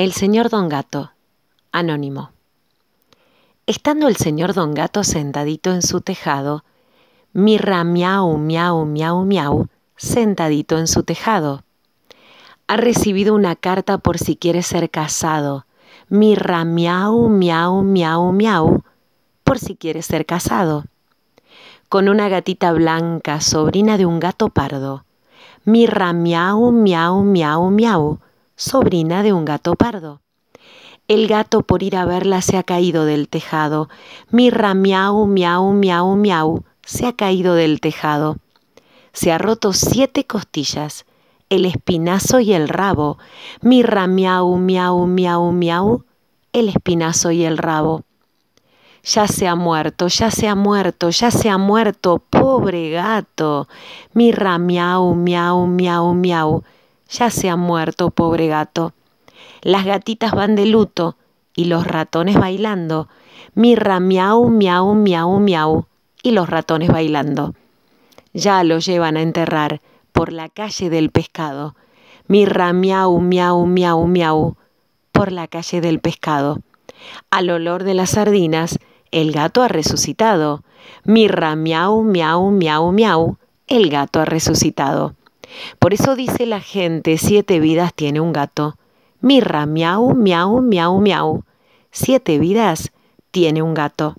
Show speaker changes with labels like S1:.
S1: El señor Don Gato, anónimo. Estando el señor Don Gato sentadito en su tejado, mirra miau, miau, miau, miau, sentadito en su tejado. Ha recibido una carta por si quiere ser casado. Mirra miau, miau, miau, miau, por si quiere ser casado. Con una gatita blanca, sobrina de un gato pardo. Mirra miau, miau, miau, miau, sobrina de un gato pardo. El gato por ir a verla se ha caído del tejado. Mirra miau, miau, miau, miau, se ha caído del tejado. Se ha roto siete costillas, el espinazo y el rabo. Mirra miau, miau, miau, miau, el espinazo y el rabo. Ya se ha muerto, ya se ha muerto, ya se ha muerto, pobre gato. Mirra miau, miau, miau, miau ya se ha muerto, pobre gato. Las gatitas van de luto y los ratones bailando. Mirra miau, miau, miau, miau y los ratones bailando. Ya lo llevan a enterrar por la calle del pescado. Mirra miau, miau, miau, miau por la calle del pescado. Al olor de las sardinas, el gato ha resucitado. Mirra miau, miau, miau, miau, el gato ha resucitado. Por eso dice la gente, siete vidas tiene un gato. Mirra, miau, miau, miau, miau. Siete vidas tiene un gato.